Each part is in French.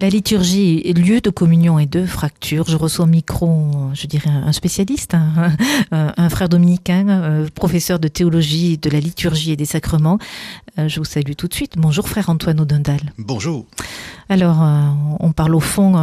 La liturgie est lieu de communion et de fracture. Je reçois au micro, je dirais, un spécialiste, hein, un, frère dominicain, euh, professeur de théologie de la liturgie et des sacrements. Euh, je vous salue tout de suite. Bonjour, frère Antoine Audendal. Bonjour. Alors, euh, on parle au fond,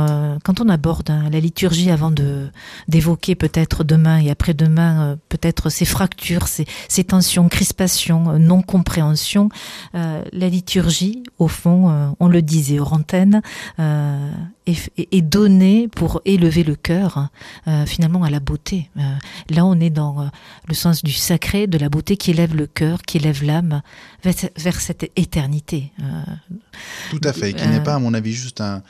quand on aborde hein, la liturgie avant de d'évoquer peut-être demain et après-demain, peut-être ces fractures, ces, ces tensions, crispations, non-compréhension, la liturgie, au fond, on le disait aux antennes, euh, est, donné pour élever le cœur euh, finalement à la beauté. Euh, là, on est dans le sens du sacré, de la beauté qui élève le cœur, qui élève l'âme vers, cette éternité. Tout à fait, qui n'est pas, à mon avis, juste un,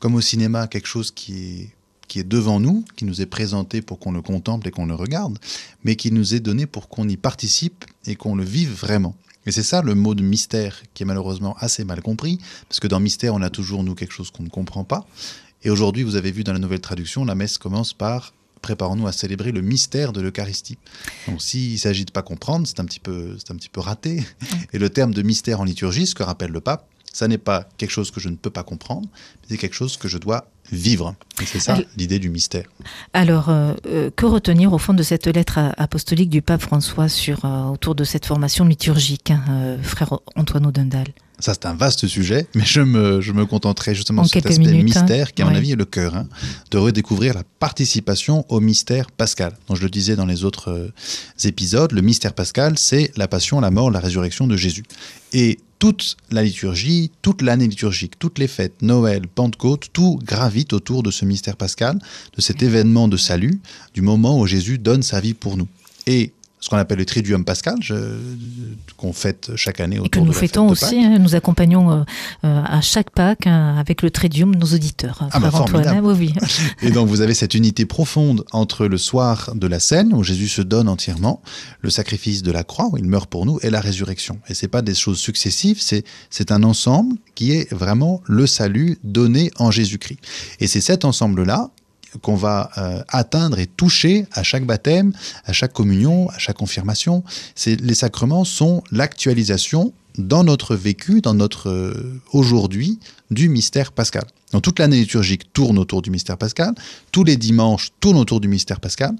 comme au cinéma, quelque chose qui est qui est devant nous, qui nous est présenté pour qu'on le contemple et qu'on le regarde, mais qui nous est donné pour qu'on y participe et qu'on le vive vraiment. Et c'est ça le mot de mystère qui est malheureusement assez mal compris, parce que dans mystère, on a toujours, nous, quelque chose qu'on ne comprend pas. Et aujourd'hui, vous avez vu dans la nouvelle traduction, la messe commence par préparons-nous à célébrer le mystère de l'Eucharistie. Donc s'il s'agit de pas comprendre, c'est un petit peu, c'est un petit peu raté. Et le terme de mystère en liturgie, ce que rappelle le pape, ça n'est pas quelque chose que je ne peux pas comprendre, mais c'est quelque chose que je dois vivre. C'est ça l'idée du mystère. Alors, euh, euh, que retenir au fond de cette lettre apostolique du pape François sur, euh, autour de cette formation liturgique, hein, frère Antoine Dundal ça, c'est un vaste sujet, mais je me, je me contenterai justement de cet aspect hein. mystère qui, à mon avis, est le cœur, hein, de redécouvrir la participation au mystère pascal. Donc, je le disais dans les autres épisodes, le mystère pascal, c'est la passion, la mort, la résurrection de Jésus. Et toute la liturgie, toute l'année liturgique, toutes les fêtes, Noël, Pentecôte, tout gravite autour de ce mystère pascal, de cet événement de salut, du moment où Jésus donne sa vie pour nous. Ce qu'on appelle le Triduum Pascal, qu'on fête chaque année autour et que nous de fêtons aussi. Hein, nous accompagnons euh, euh, à chaque Pâques hein, avec le Triduum nos auditeurs. Ah bah Antoine, hein, oui, et donc vous avez cette unité profonde entre le soir de la scène où Jésus se donne entièrement, le sacrifice de la croix où il meurt pour nous et la résurrection. Et c'est pas des choses successives, c'est c'est un ensemble qui est vraiment le salut donné en Jésus-Christ. Et c'est cet ensemble là qu'on va euh, atteindre et toucher à chaque baptême, à chaque communion, à chaque confirmation. Les sacrements sont l'actualisation dans notre vécu, dans notre euh, aujourd'hui, du mystère pascal. Donc toute l'année liturgique tourne autour du mystère pascal, tous les dimanches tournent autour du mystère pascal,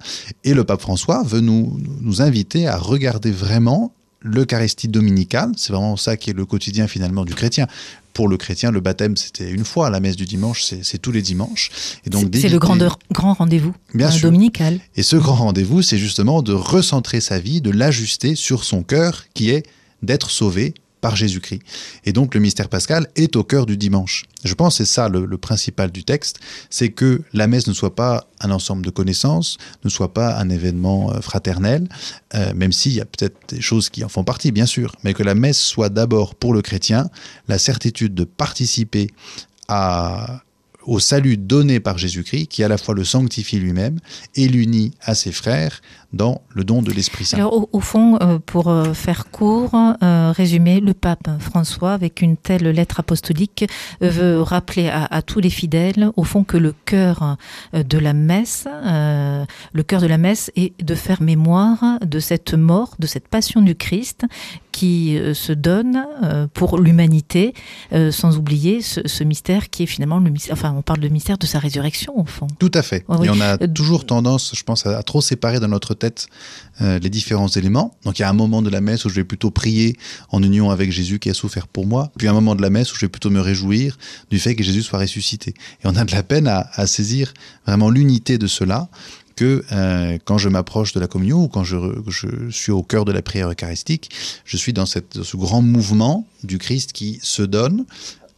et le pape François veut nous, nous inviter à regarder vraiment l'Eucharistie dominicale, c'est vraiment ça qui est le quotidien finalement du chrétien pour le chrétien, le baptême, c'était une fois. La messe du dimanche, c'est tous les dimanches. Et donc c'est le grand, grand rendez-vous bien euh, dominical. Et ce grand rendez-vous, c'est justement de recentrer sa vie, de l'ajuster sur son cœur, qui est d'être sauvé par Jésus-Christ. Et donc le mystère pascal est au cœur du dimanche. Je pense que c'est ça le, principal du texte, c'est que la messe ne soit pas un ensemble de connaissances, ne soit pas un événement euh, fraternel, euh, même s'il y a peut-être des choses qui en font partie, bien sûr, mais que la messe soit d'abord pour le chrétien la certitude de participer à, au salut donné par Jésus-Christ, qui à la fois le sanctifie lui-même et l'unit à ses frères dans le don de l'Esprit Saint. Alors, au, fond, euh, pour euh, faire court, euh, résumer, le pape François, avec une telle lettre apostolique, veut rappeler à, tous les fidèles, au fond, que le cœur de la messe, le cœur de la messe est de faire mémoire de cette mort, de cette passion du Christ qui se donne pour l'humanité, sans oublier ce, mystère qui est finalement le mystère, enfin, on parle de mystère de sa résurrection, au fond. Tout à fait. Et on a toujours tendance, je pense, à trop séparer dans notre tête euh, les différents éléments. Donc il y a un moment de la messe où je vais plutôt prier en union avec Jésus qui a souffert pour moi, puis un moment de la messe où je vais plutôt me réjouir du fait que Jésus soit ressuscité. Et on a de la peine à, saisir vraiment l'unité de cela que euh, quand je m'approche de la communion ou quand je, je, suis au cœur de la prière eucharistique, je suis dans, cette, dans ce grand mouvement du Christ qui se donne,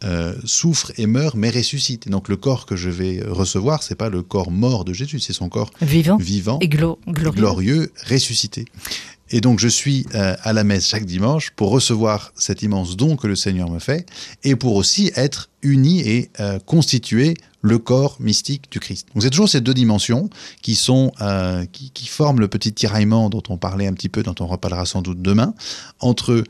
euh, souffre et meurt, mais ressuscite. Et donc le corps que je vais recevoir, c'est pas le corps mort de Jésus, c'est son corps vivant, vivant et glorieux. ressuscité. Et donc je suis euh, à la messe chaque dimanche pour recevoir cet immense don que le Seigneur me fait et pour aussi être uni et euh, constituer le corps mystique du Christ. Donc c'est toujours ces deux dimensions qui sont qui, qui, forment le petit tiraillement dont on parlait un petit peu, dont on reparlera sans doute demain, entre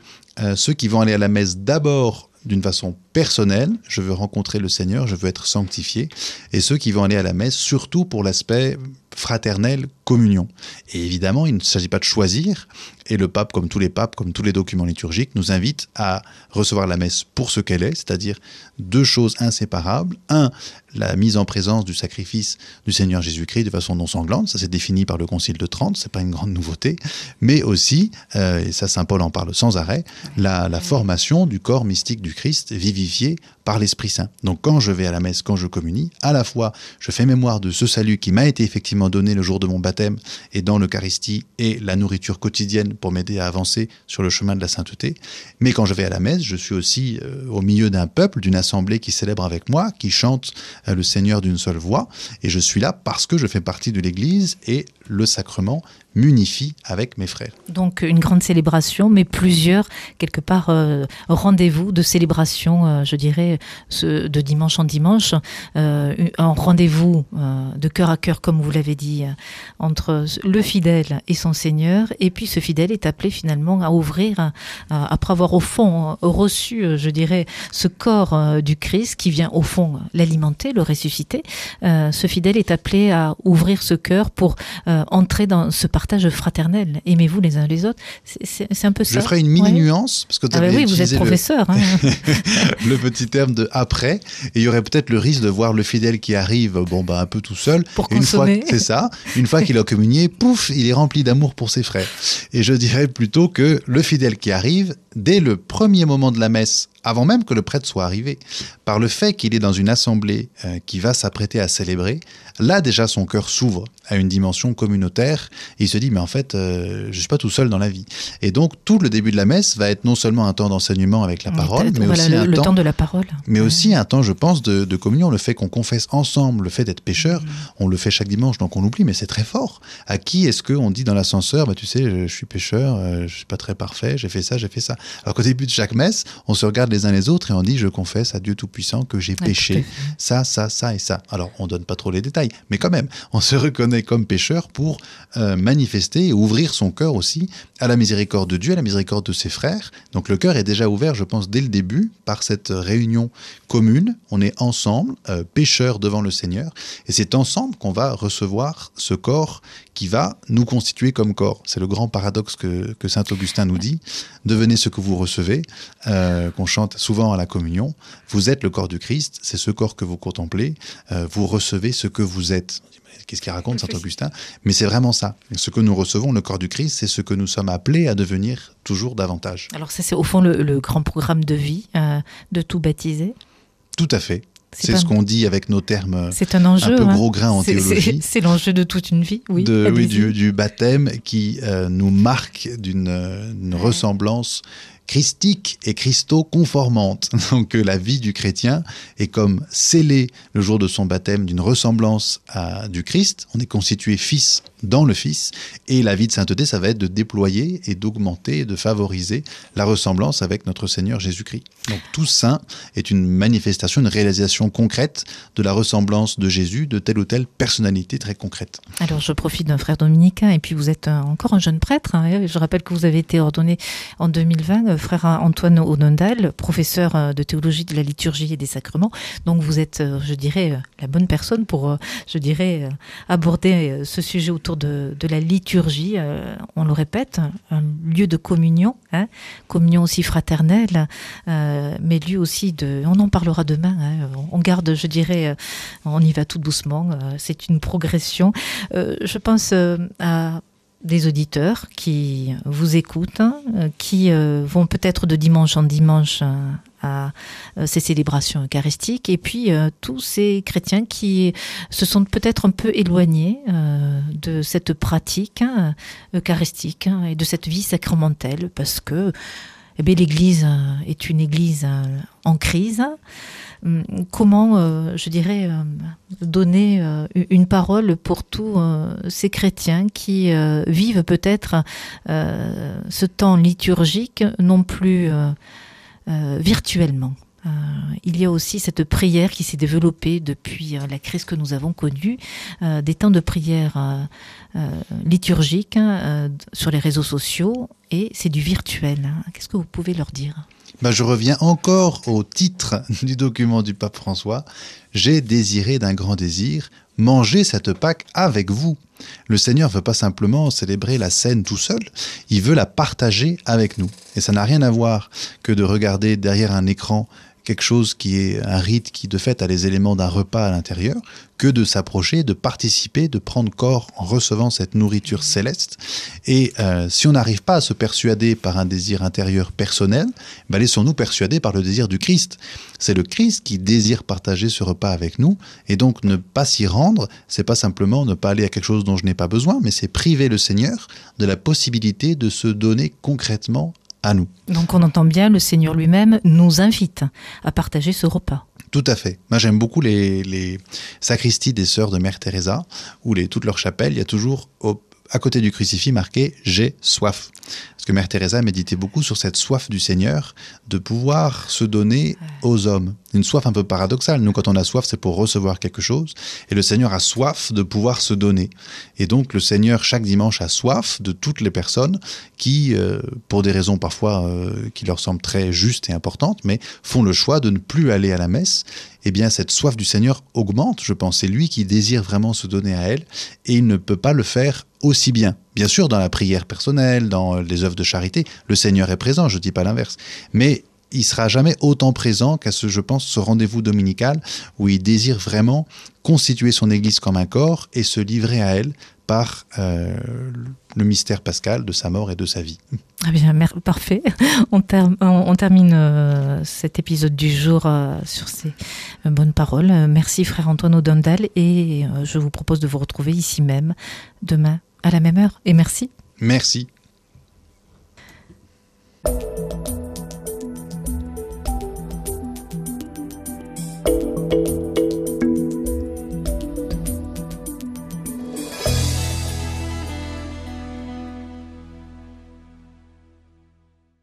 ceux qui vont aller à la messe d'abord d'une façon personnelle, je veux rencontrer le Seigneur, je veux être sanctifié, et ceux qui vont aller à la messe, surtout pour l'aspect fraternelle communion. Et évidemment, il ne s'agit pas de choisir, et le pape, comme tous les papes, comme tous les documents liturgiques, nous invite à recevoir la messe pour ce qu'elle est, c'est-à-dire deux choses inséparables. Un, la mise en présence du sacrifice du Seigneur Jésus-Christ de façon non sanglante, ça c'est défini par le Concile de Trente, c'est pas une grande nouveauté, mais aussi, euh, et ça Saint Paul en parle sans arrêt, la, la formation du corps mystique du Christ vivifié par l'Esprit Saint. Donc quand je vais à la messe, quand je communie, à la fois je fais mémoire de ce salut qui m'a été effectivement donné le jour de mon et dans l'Eucharistie et la nourriture quotidienne pour m'aider à avancer sur le chemin de la sainteté, mais quand je vais à la messe, je suis aussi euh, au milieu d'un peuple, d'une assemblée qui célèbre avec moi, qui chante euh, le Seigneur d'une seule voix, et je suis là parce que je fais partie de l'Église et le sacrement m'unifie avec mes frères. Donc une grande célébration, mais plusieurs, quelque part, euh, rendez-vous de célébration, euh, je dirais, de dimanche en dimanche, euh, un rendez-vous de cœur à cœur, comme vous l'avez dit, entre le fidèle et son Seigneur, et puis ce fidèle est appelé finalement à ouvrir, après avoir au fond reçu, je dirais, ce corps du Christ qui vient au fond l'alimenter, le ressusciter, ce fidèle est appelé à ouvrir ce cœur pour entrer dans ce partage fraternel. Aimez-vous les uns les autres. C'est- un peu ça. Je ferai une mini nuance, parce que Ah bah oui, vous êtes le, professeur. hein. le petit terme de après, et il y aurait peut-être le risque de voir le fidèle qui arrive, bon bah un peu tout seul. Pour Et une fois, c'est ça. Une fois qu'il a communié, pouf, il est rempli d'amour pour ses frères. Et je dirais plutôt que le fidèle qui arrive, dès le premier moment de la messe, avant même que le prêtre soit arrivé, par le fait qu'il est dans une assemblée euh, qui va s'apprêter à célébrer, là déjà son cœur s'ouvre à une dimension communautaire et il se dit mais en fait euh, je suis pas tout seul dans la vie. Et donc tout le début de la messe va être non seulement un temps d'enseignement avec la parole, mais Voilà, aussi le, un le temps temps de la parole. mais aussi un temps, je pense, de, de communion. Le fait qu'on confesse ensemble, le fait d'être pécheur, on le fait chaque dimanche, donc on l'oublie, mais c'est très fort. À qui est-ce qu'on dit dans l'ascenseur, bah, tu sais, je, je suis pécheur, euh, je suis pas très parfait, j'ai fait ça, j'ai fait ça. Alors qu'au début de chaque messe, on se regarde les uns les autres et on dit, je confesse à Dieu Tout-Puissant que j'ai péché, ça, ça, ça et ça. Alors on donne pas trop les détails, mais quand même, on se reconnaît comme pécheur pour euh, manifester et ouvrir son cœur aussi à la miséricorde de Dieu, à la miséricorde de ses frères. Donc le cœur est déjà ouvert, je pense, dès le début, par cette réunion commune. On est ensemble, euh, pécheurs devant le Seigneur, et c'est ensemble qu'on va recevoir ce corps qui va nous constituer comme corps. C'est le grand paradoxe que, que saint Augustin nous dit. Devenez ce que vous recevez, euh, qu'on chante souvent à la communion. Vous êtes le corps du Christ, c'est ce corps que vous contemplez. Euh, vous recevez ce que vous êtes. Qu'est-ce qu'il raconte, saint Augustin? Mais c'est vraiment ça. Ce que nous recevons, le corps du Christ, c'est ce que nous sommes appelés à devenir toujours davantage. Alors ça, c'est au fond le, le grand programme de vie euh, de tout baptiser? Tout à fait. C'est ce qu'on dit avec nos termes C'est un enjeu. peu hein. gros grain en théologie. c'est- l'enjeu de toute une vie. Oui. de, oui, du, du baptême qui euh, nous marque d'une une ressemblance christique et christo-conformante. Donc euh, la vie du chrétien est comme scellée le jour de son baptême d'une ressemblance à, du Christ. On est constitué fils dans le Fils. Et la vie de sainteté, ça va être de déployer et d'augmenter, et de favoriser la ressemblance avec notre Seigneur Jésus-Christ. Donc tout saint est une manifestation, une réalisation concrète de la ressemblance de Jésus, de telle ou telle personnalité très concrète. Alors je profite d'un frère dominicain et puis vous êtes un- encore un jeune prêtre. hein. Je rappelle que vous avez été ordonné en 2020, euh, frère Antoine Onondal, professeur euh, de théologie de la liturgie et des sacrements. Donc vous êtes, euh, je dirais, euh, la bonne personne pour, euh, je dirais, euh, aborder euh, ce sujet autour de, la liturgie. Euh, On le répète, un lieu de communion, hein, communion aussi fraternelle, euh, mais lieu aussi de. On en parlera demain. hein. On garde, je dirais, euh, on y va tout doucement. C'est une progression. Je pense à des auditeurs qui vous écoutent, qui vont peut-être de dimanche en dimanche à euh, ces célébrations eucharistiques, et puis euh, tous ces chrétiens qui se sont peut-être un peu éloignés euh, de cette pratique hein, eucharistique hein, et de cette vie sacramentelle, parce que eh l'Église est une Église en crise. Hum, Comment, je dirais, donner une parole pour tous ces chrétiens qui vivent peut-être ce temps liturgique non plus virtuellement. Euh, il y a aussi cette prière qui s'est développée depuis euh, la crise que nous avons connue, euh, des temps de prière euh, euh, liturgiques hein, euh, sur les réseaux sociaux, et c'est du virtuel. hein. Qu'est-ce que vous pouvez leur dire? Bah, Je reviens encore au titre du document du pape François. J'ai désiré d'un grand désir manger cette Pâque avec vous. Le Seigneur veut pas simplement célébrer la scène tout seul, il veut la partager avec nous. Et ça n'a rien à voir que de regarder derrière un écran quelque chose qui est un rite qui de fait a les éléments d'un repas à l'intérieur, que de s'approcher, de participer, de prendre corps en recevant cette nourriture céleste. Et euh, si on n'arrive pas à se persuader par un désir intérieur personnel, ben laissons-nous persuader par le désir du Christ. C'est le Christ qui désire partager ce repas avec nous, et donc ne pas s'y rendre, c'est pas simplement ne pas aller à quelque chose dont je n'ai pas besoin, mais c'est priver le Seigneur de la possibilité de se donner concrètement nous. Donc on entend bien, le Seigneur lui-même nous invite à partager ce repas. Tout à fait. Moi j'aime beaucoup les, sacristies des sœurs de Mère Teresa, où les, toutes leurs chapelles, il y a toujours à côté du crucifix marqué J'ai soif. Parce que Mère Teresa méditait beaucoup sur cette soif du Seigneur de pouvoir se donner aux hommes. Une soif un peu paradoxale. Nous, quand on a soif, c'est pour recevoir quelque chose. Et le Seigneur a soif de pouvoir se donner. Et donc, le Seigneur, chaque dimanche, a soif de toutes les personnes qui, euh, pour des raisons parfois euh, qui leur semblent très justes et importantes, mais font le choix de ne plus aller à la messe. Eh bien, cette soif du Seigneur augmente, je pense. C'est lui qui désire vraiment se donner à elle. Et il ne peut pas le faire aussi bien. Bien sûr, dans la prière personnelle, dans les œuvres de charité, le Seigneur est présent, je ne dis pas l'inverse. Mais il sera jamais autant présent qu'à ce, je pense, ce rendez-vous dominical où il désire vraiment constituer son Église comme un corps et se livrer à elle par euh, le mystère pascal de sa mort et de sa vie. Ah bien, parfait. On, termine euh, cet épisode du jour euh, sur ces bonnes paroles. Merci frère Antoine Odondal et je vous propose de vous retrouver ici même demain à la même heure. Et merci. Merci.